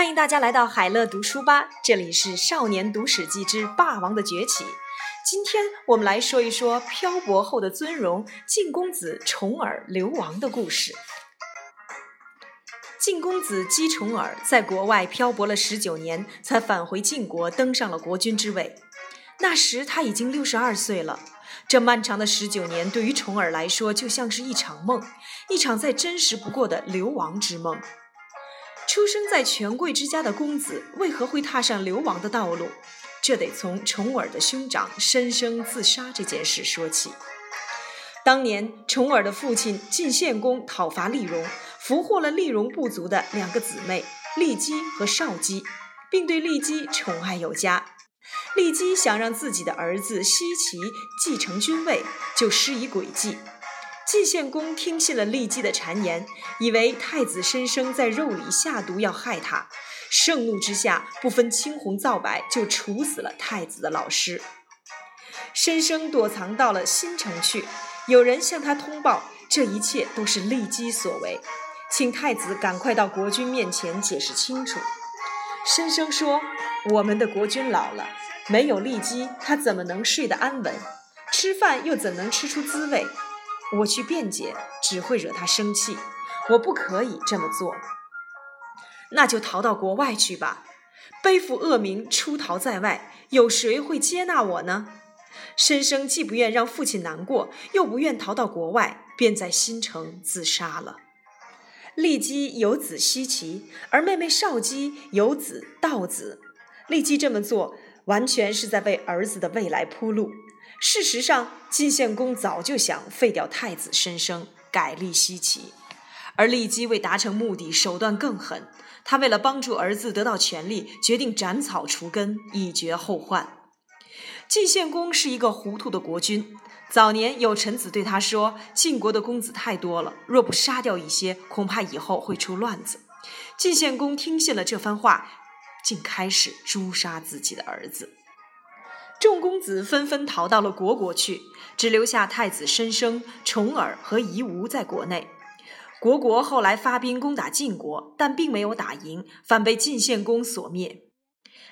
欢迎大家来到海乐读书吧，这里是《少年读史记之霸王的崛起》。今天我们来说一说漂泊后的尊荣——晋公子重耳流亡的故事。晋公子姬重耳在国外漂泊了十九年，才返回晋国，登上了国君之位。那时他已经六十二岁了。这漫长的十九年，对于重耳来说，就像是一场梦，一场再真实不过的流亡之梦。出生在权贵之家的公子为何会踏上流亡的道路？这得从重耳的兄长申生自杀这件事说起。当年，重耳的父亲晋献公讨伐厉戎，俘获了厉戎部族的两个姊妹骊姬和少姬，并对骊姬宠爱有加。骊姬想让自己的儿子奚齐继承君位，就施以诡计。晋献公听信了骊姬的谗言，以为太子申生在肉里下毒要害他，盛怒之下不分青红皂白就处死了太子的老师。申生躲藏到了新城去，有人向他通报，这一切都是骊姬所为，请太子赶快到国君面前解释清楚。申生说：“我们的国君老了，没有骊姬，他怎么能睡得安稳？吃饭又怎能吃出滋味？”我去辩解，只会惹他生气。我不可以这么做，那就逃到国外去吧。背负恶名，出逃在外，有谁会接纳我呢？申生既不愿让父亲难过，又不愿逃到国外，便在新城自杀了。骊姬有子奚齐，而妹妹少姬有子道子。骊姬这么做，完全是在为儿子的未来铺路。事实上，晋献公早就想废掉太子申生，改立奚齐，而骊姬为达成目的，手段更狠。他为了帮助儿子得到权力，决定斩草除根，以绝后患。晋献公是一个糊涂的国君。早年有臣子对他说：“晋国的公子太多了，若不杀掉一些，恐怕以后会出乱子。”晋献公听信了这番话，竟开始诛杀自己的儿子。众公子纷纷逃到了虢国去，只留下太子申生、重耳和夷吾在国内。虢国后来发兵攻打晋国，但并没有打赢，反被晋献公所灭。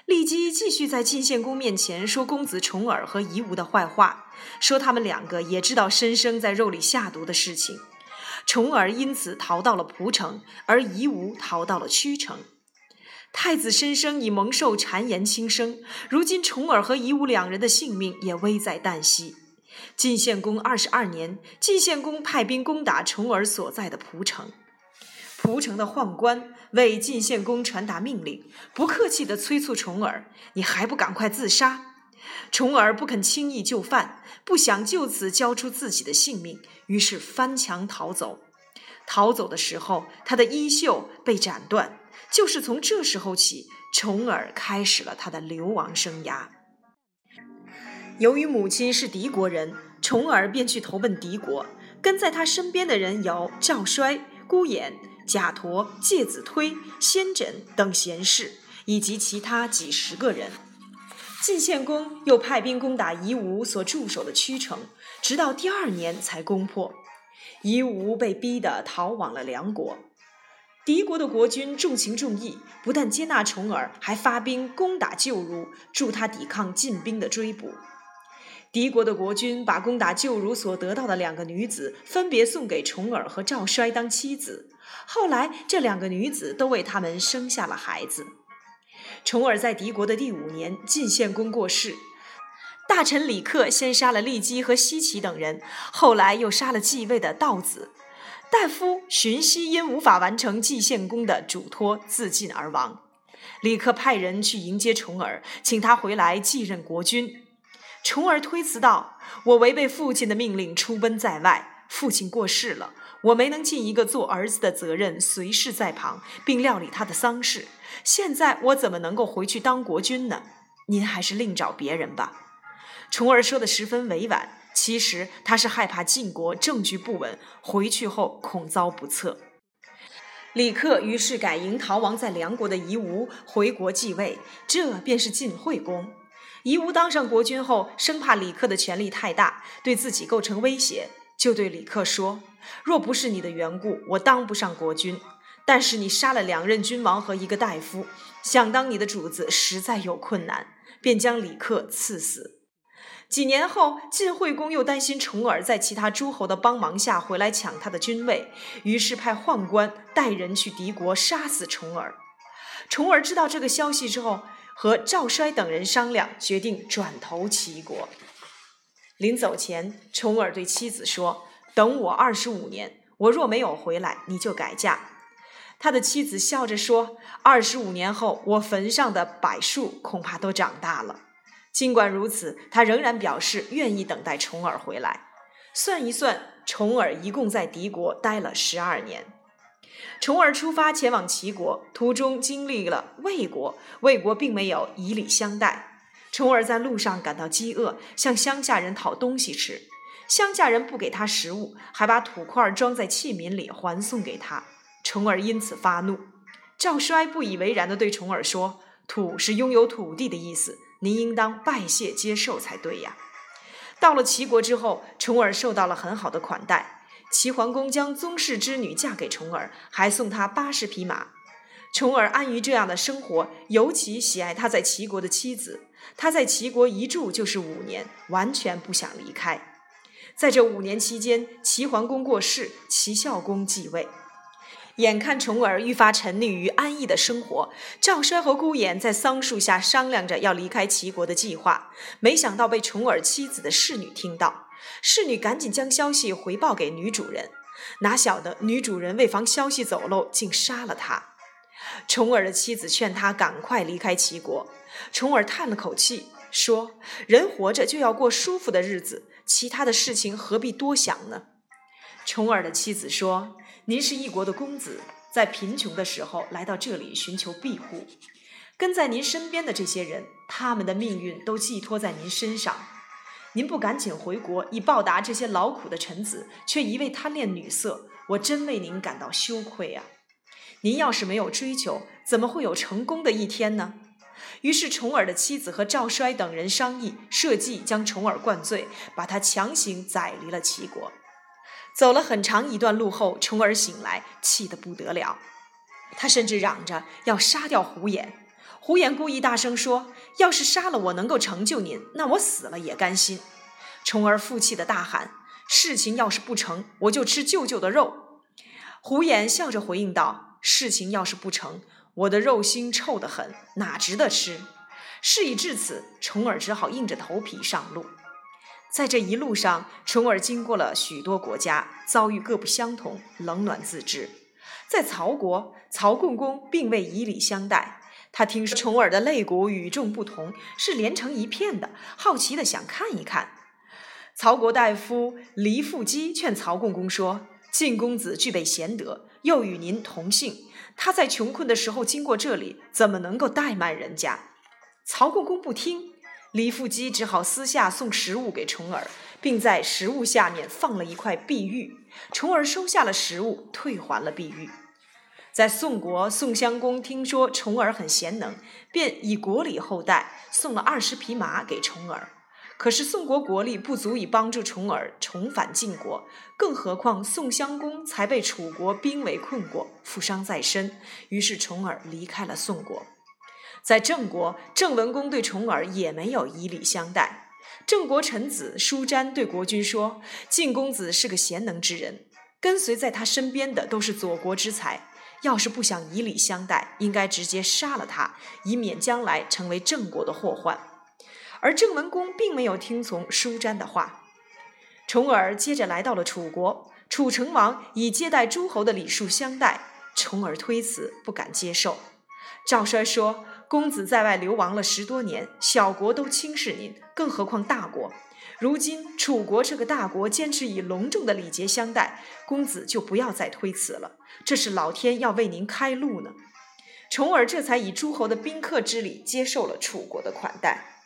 骊姬继续在晋献公面前说公子重耳和夷吾的坏话，说他们两个也知道申生在肉里下毒的事情。重耳因此逃到了蒲城，而夷吾逃到了曲城。太子申生已蒙受谗言轻生，如今重耳和夷吾两人的性命也危在旦夕。晋献公二十二年，晋献公派兵攻打重耳所在的蒲城，蒲城的宦官为晋献公传达命令，不客气地催促重耳：“你还不赶快自杀？”重耳不肯轻易就范，不想就此交出自己的性命，于是翻墙逃走。逃走的时候，他的衣袖被斩断。就是从这时候起，重耳开始了他的流亡生涯。由于母亲是敌国人，重耳便去投奔敌国。跟在他身边的人有赵衰、孤偃、贾陀、介子推、先轸等贤士，以及其他几十个人。晋献公又派兵攻打夷吾所驻守的曲城，直到第二年才攻破。夷吾被逼得逃往了梁国。敌国的国君重情重义，不但接纳重耳，还发兵攻打旧如，助他抵抗晋兵的追捕。敌国的国君把攻打旧如所得到的两个女子，分别送给重耳和赵衰当妻子。后来，这两个女子都为他们生下了孩子。重耳在敌国的第五年，晋献公过世，大臣李克先杀了骊姬和奚齐等人，后来又杀了继位的道子。大夫荀息因无法完成晋献公的嘱托，自尽而亡。李克派人去迎接重耳，请他回来继任国君。重耳推辞道：“我违背父亲的命令出奔在外，父亲过世了，我没能尽一个做儿子的责任，随侍在旁，并料理他的丧事。现在我怎么能够回去当国君呢？您还是另找别人吧。”重耳说的十分委婉。其实他是害怕晋国政局不稳，回去后恐遭不测。李克于是改迎逃亡在梁国的夷吾回国继位，这便是晋惠公。夷吾当上国君后，生怕李克的权力太大，对自己构成威胁，就对李克说：“若不是你的缘故，我当不上国君。但是你杀了两任君王和一个大夫，想当你的主子实在有困难，便将李克赐死。几年后，晋惠公又担心重耳在其他诸侯的帮忙下回来抢他的君位，于是派宦官带人去敌国杀死重耳。重耳知道这个消息之后，和赵衰等人商量，决定转投齐国。临走前，重耳对妻子说：“等我二十五年，我若没有回来，你就改嫁。”他的妻子笑着说：“二十五年后，我坟上的柏树恐怕都长大了。”尽管如此，他仍然表示愿意等待重耳回来。算一算，重耳一共在敌国待了十二年。重耳出发前往齐国，途中经历了魏国，魏国并没有以礼相待。重耳在路上感到饥饿，向乡下人讨东西吃。乡下人不给他食物，还把土块装在器皿里还送给他。重耳因此发怒，赵衰不以为然地对重耳说：“土是拥有土地的意思，您应当拜谢接受才对呀。”到了齐国之后，重耳受到了很好的款待。齐桓公将宗室之女嫁给重耳，还送他八十匹马。重耳安于这样的生活，尤其喜爱他在齐国的妻子。他在齐国一住就是五年，完全不想离开。在这五年期间，齐桓公过世，齐孝公继位。眼看重耳愈发沉溺于安逸的生活，赵衰和孤偃在桑树下商量着要离开齐国的计划。没想到被重耳妻子的侍女听到，侍女赶紧将消息回报给女主人。哪晓得女主人为防消息走漏，竟杀了他。重耳的妻子劝他赶快离开齐国，重耳叹了口气说：“人活着就要过舒服的日子，其他的事情何必多想呢？”重耳的妻子说。您是一国的公子，在贫穷的时候来到这里寻求庇护，跟在您身边的这些人，他们的命运都寄托在您身上。您不赶紧回国以报答这些劳苦的臣子，却一味贪恋女色，我真为您感到羞愧啊！您要是没有追求，怎么会有成功的一天呢？于是重耳的妻子和赵衰等人商议，设计将重耳灌醉，把他强行载离了齐国。走了很长一段路后，重耳醒来，气得不得了。他甚至嚷着要杀掉胡衍。胡衍故意大声说：“要是杀了我能够成就您，那我死了也甘心。”重耳负气的大喊：“事情要是不成，我就吃舅舅的肉。”胡衍笑着回应道：“事情要是不成，我的肉腥臭得很，哪值得吃？”事已至此，重耳只好硬着头皮上路。在这一路上，重耳经过了许多国家，遭遇各不相同，冷暖自知。在曹国，曹共公并未以礼相待。他听说重耳的肋骨与众不同，是连成一片的，好奇的想看一看。曹国大夫黎富基劝曹共公说：“晋公子具备贤德，又与您同姓，他在穷困的时候经过这里，怎么能够怠慢人家？”曹共公不听。李富基只好私下送食物给重耳，并在食物下面放了一块碧玉。重耳收下了食物，退还了碧玉。在宋国，宋襄公听说重耳很贤能，便以国礼厚待，送了二十匹马给重耳。可是宋国国力不足以帮助重耳重返晋国，更何况宋襄公才被楚国兵围困过，负伤在身。于是重耳离开了宋国。在郑国，郑文公对重耳也没有以礼相待。郑国臣子舒詹对国君说：“晋公子是个贤能之人，跟随在他身边的都是左国之才。要是不想以礼相待，应该直接杀了他，以免将来成为郑国的祸患。”而郑文公并没有听从舒詹的话。重耳接着来到了楚国，楚成王以接待诸侯的礼数相待，重耳推辞，不敢接受。赵衰说。公子在外流亡了十多年，小国都轻视您，更何况大国。如今楚国这个大国坚持以隆重的礼节相待，公子就不要再推辞了。这是老天要为您开路呢。重耳这才以诸侯的宾客之礼接受了楚国的款待。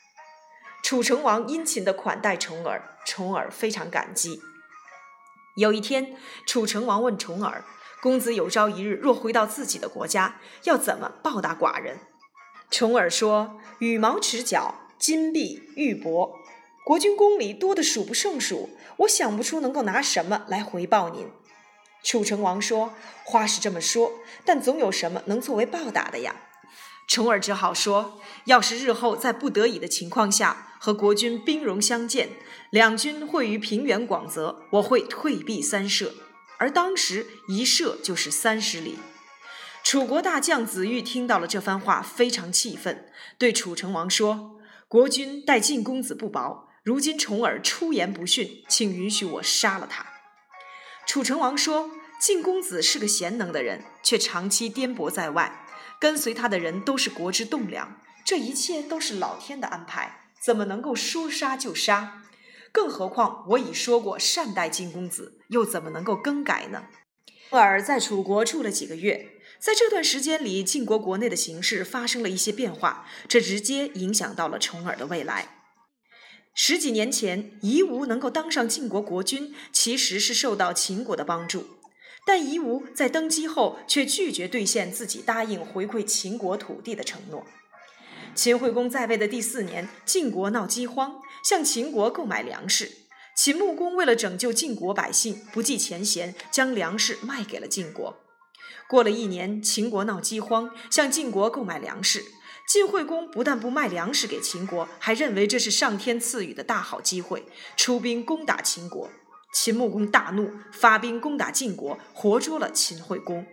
楚成王殷勤地款待重耳，重耳非常感激。有一天，楚成王问重耳：“公子有朝一日若回到自己的国家，要怎么报答寡人？”重耳说：“羽毛池角、金币、玉帛，国君宫里多得数不胜数，我想不出能够拿什么来回报您。”楚成王说：“话是这么说，但总有什么能作为报答的呀？”重耳只好说：“要是日后在不得已的情况下和国君兵戎相见，两军会于平原广泽，我会退避三舍。而当时一射就是三十里。”楚国大将子玉听到了这番话，非常气愤，对楚成王说：“国君待晋公子不薄，如今重耳出言不逊，请允许我杀了他。”楚成王说：“晋公子是个贤能的人，却长期颠簸在外，跟随他的人都是国之栋梁，这一切都是老天的安排，怎么能够说杀就杀？更何况我已说过善待晋公子，又怎么能够更改呢？”重耳在楚国住了几个月。在这段时间里，晋国国内的形势发生了一些变化，这直接影响到了重耳的未来。十几年前，夷吾能够当上晋国国君，其实是受到秦国的帮助。但夷吾在登基后，却拒绝兑现自己答应回馈秦国土地的承诺。秦惠公在位的第四年，晋国闹饥荒，向秦国购买粮食。秦穆公为了拯救晋国百姓，不计前嫌，将粮食卖给了晋国。过了一年，秦国闹饥荒，向晋国购买粮食。晋惠公不但不卖粮食给秦国，还认为这是上天赐予的大好机会，出兵攻打秦国。秦穆公大怒，发兵攻打晋国，活捉了秦惠公。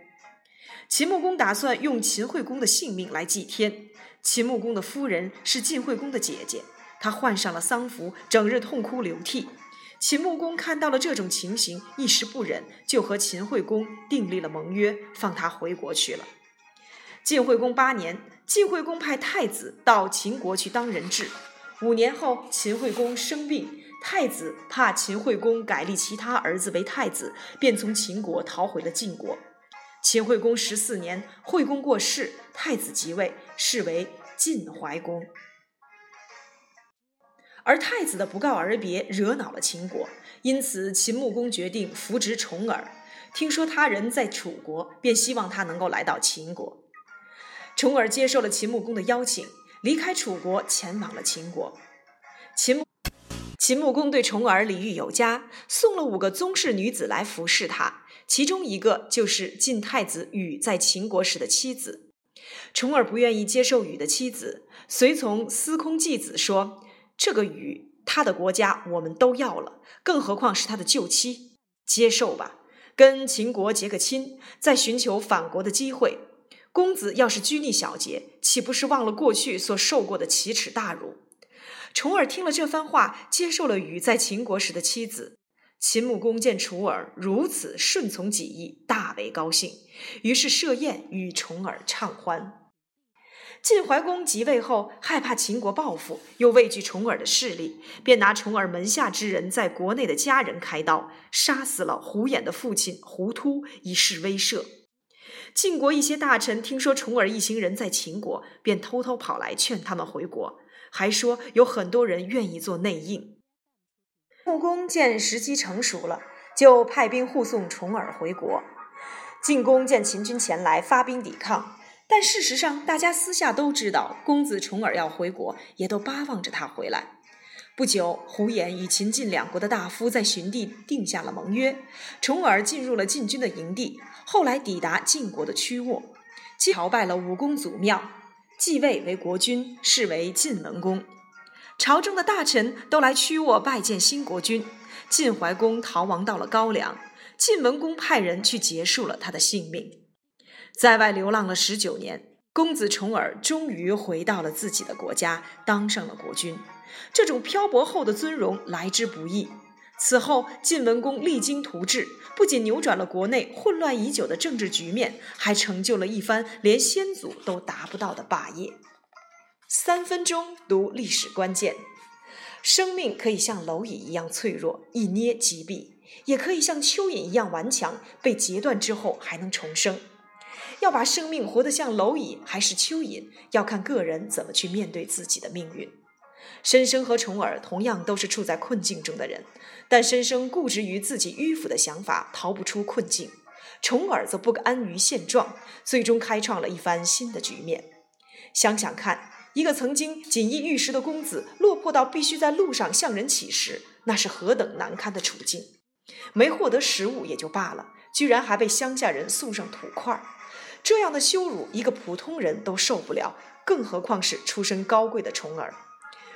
秦穆公打算用秦惠公的性命来祭天。秦穆公的夫人是晋惠公的姐姐，她换上了丧服，整日痛哭流涕。秦穆公看到了这种情形，一时不忍，就和秦惠公订立了盟约，放他回国去了。晋惠公八年，晋惠公派太子到秦国去当人质。五年后，秦惠公生病，太子怕秦惠公改立其他儿子为太子，便从秦国逃回了晋国。秦惠公十四年，惠公过世，太子即位，是为晋怀公。而太子的不告而别惹恼了秦国，因此秦穆公决定扶植重耳。听说他人在楚国，便希望他能够来到秦国。重耳接受了秦穆公的邀请，离开楚国，前往了秦国。秦秦穆公对重耳礼遇有加，送了五个宗室女子来服侍他，其中一个就是晋太子羽在秦国时的妻子。重耳不愿意接受禹的妻子，随从司空季子说。这个禹，他的国家我们都要了，更何况是他的旧妻，接受吧，跟秦国结个亲，再寻求反国的机会。公子要是拘泥小节，岂不是忘了过去所受过的奇耻大辱？重耳听了这番话，接受了禹在秦国时的妻子。秦穆公见楚耳如此顺从己意，大为高兴，于是设宴与重耳畅欢。晋怀公即位后，害怕秦国报复，又畏惧重耳的势力，便拿重耳门下之人在国内的家人开刀，杀死了胡衍的父亲胡突，以示威慑。晋国一些大臣听说重耳一行人在秦国，便偷偷跑来劝他们回国，还说有很多人愿意做内应。穆公见时机成熟了，就派兵护送重耳回国。晋公见秦军前来，发兵抵抗。但事实上，大家私下都知道，公子重耳要回国，也都巴望着他回来。不久，胡衍与秦晋两国的大夫在寻地定下了盟约，重耳进入了晋军的营地，后来抵达晋国的曲沃，朝拜了武公祖庙，继位为国君，是为晋文公。朝中的大臣都来曲沃拜见新国君。晋怀公逃亡到了高梁，晋文公派人去结束了他的性命。在外流浪了十九年，公子重耳终于回到了自己的国家，当上了国君。这种漂泊后的尊荣来之不易。此后，晋文公励精图治，不仅扭转了国内混乱已久的政治局面，还成就了一番连先祖都达不到的霸业。三分钟读历史关键：生命可以像蝼蚁一样脆弱，一捏即毙；也可以像蚯蚓一样顽强，被截断之后还能重生。要把生命活得像蝼蚁还是蚯蚓，要看个人怎么去面对自己的命运。申生和重耳同样都是处在困境中的人，但申生固执于自己迂腐的想法，逃不出困境；重耳则不安于现状，最终开创了一番新的局面。想想看，一个曾经锦衣玉食的公子，落魄到必须在路上向人乞食，那是何等难堪的处境！没获得食物也就罢了，居然还被乡下人送上土块儿，这样的羞辱，一个普通人都受不了，更何况是出身高贵的重耳。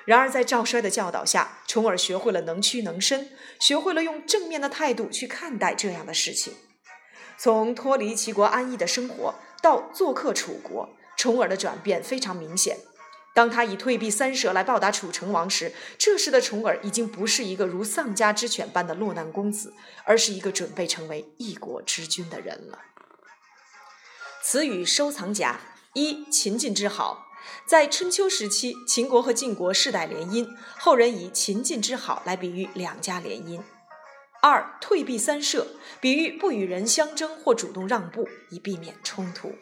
然而，在赵衰的教导下，重耳学会了能屈能伸，学会了用正面的态度去看待这样的事情。从脱离齐国安逸的生活到做客楚国，重耳的转变非常明显。当他以退避三舍来报答楚成王时，这时的重耳已经不是一个如丧家之犬般的落难公子，而是一个准备成为一国之君的人了。词语收藏夹一：秦晋之好。在春秋时期，秦国和晋国世代联姻，后人以秦晋之好来比喻两家联姻。二：退避三舍，比喻不与人相争或主动让步，以避免冲突。